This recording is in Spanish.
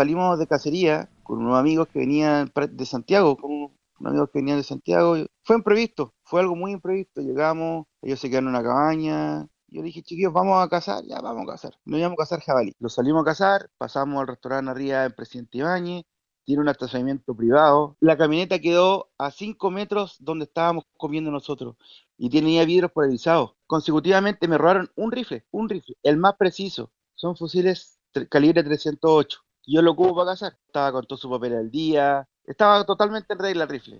salimos de cacería con unos amigos que venían de Santiago, con unos amigos que venían de Santiago. Fue imprevisto, fue algo muy imprevisto. Llegamos, ellos se quedaron en una cabaña, yo dije, chiquillos, vamos a cazar, ya vamos a cazar. Nos íbamos a cazar jabalí. Lo salimos a cazar, pasamos al restaurante arriba en Presidente Ibáñez, tiene un estacionamiento privado. La camioneta quedó a 5 metros donde estábamos comiendo nosotros y tenía vidrios polarizados. Consecutivamente me robaron un rifle, un rifle, el más preciso. Son fusiles calibre 308. Yo lo ocupo para cazar. Estaba con todo su papel al día. Estaba totalmente en regla rifle.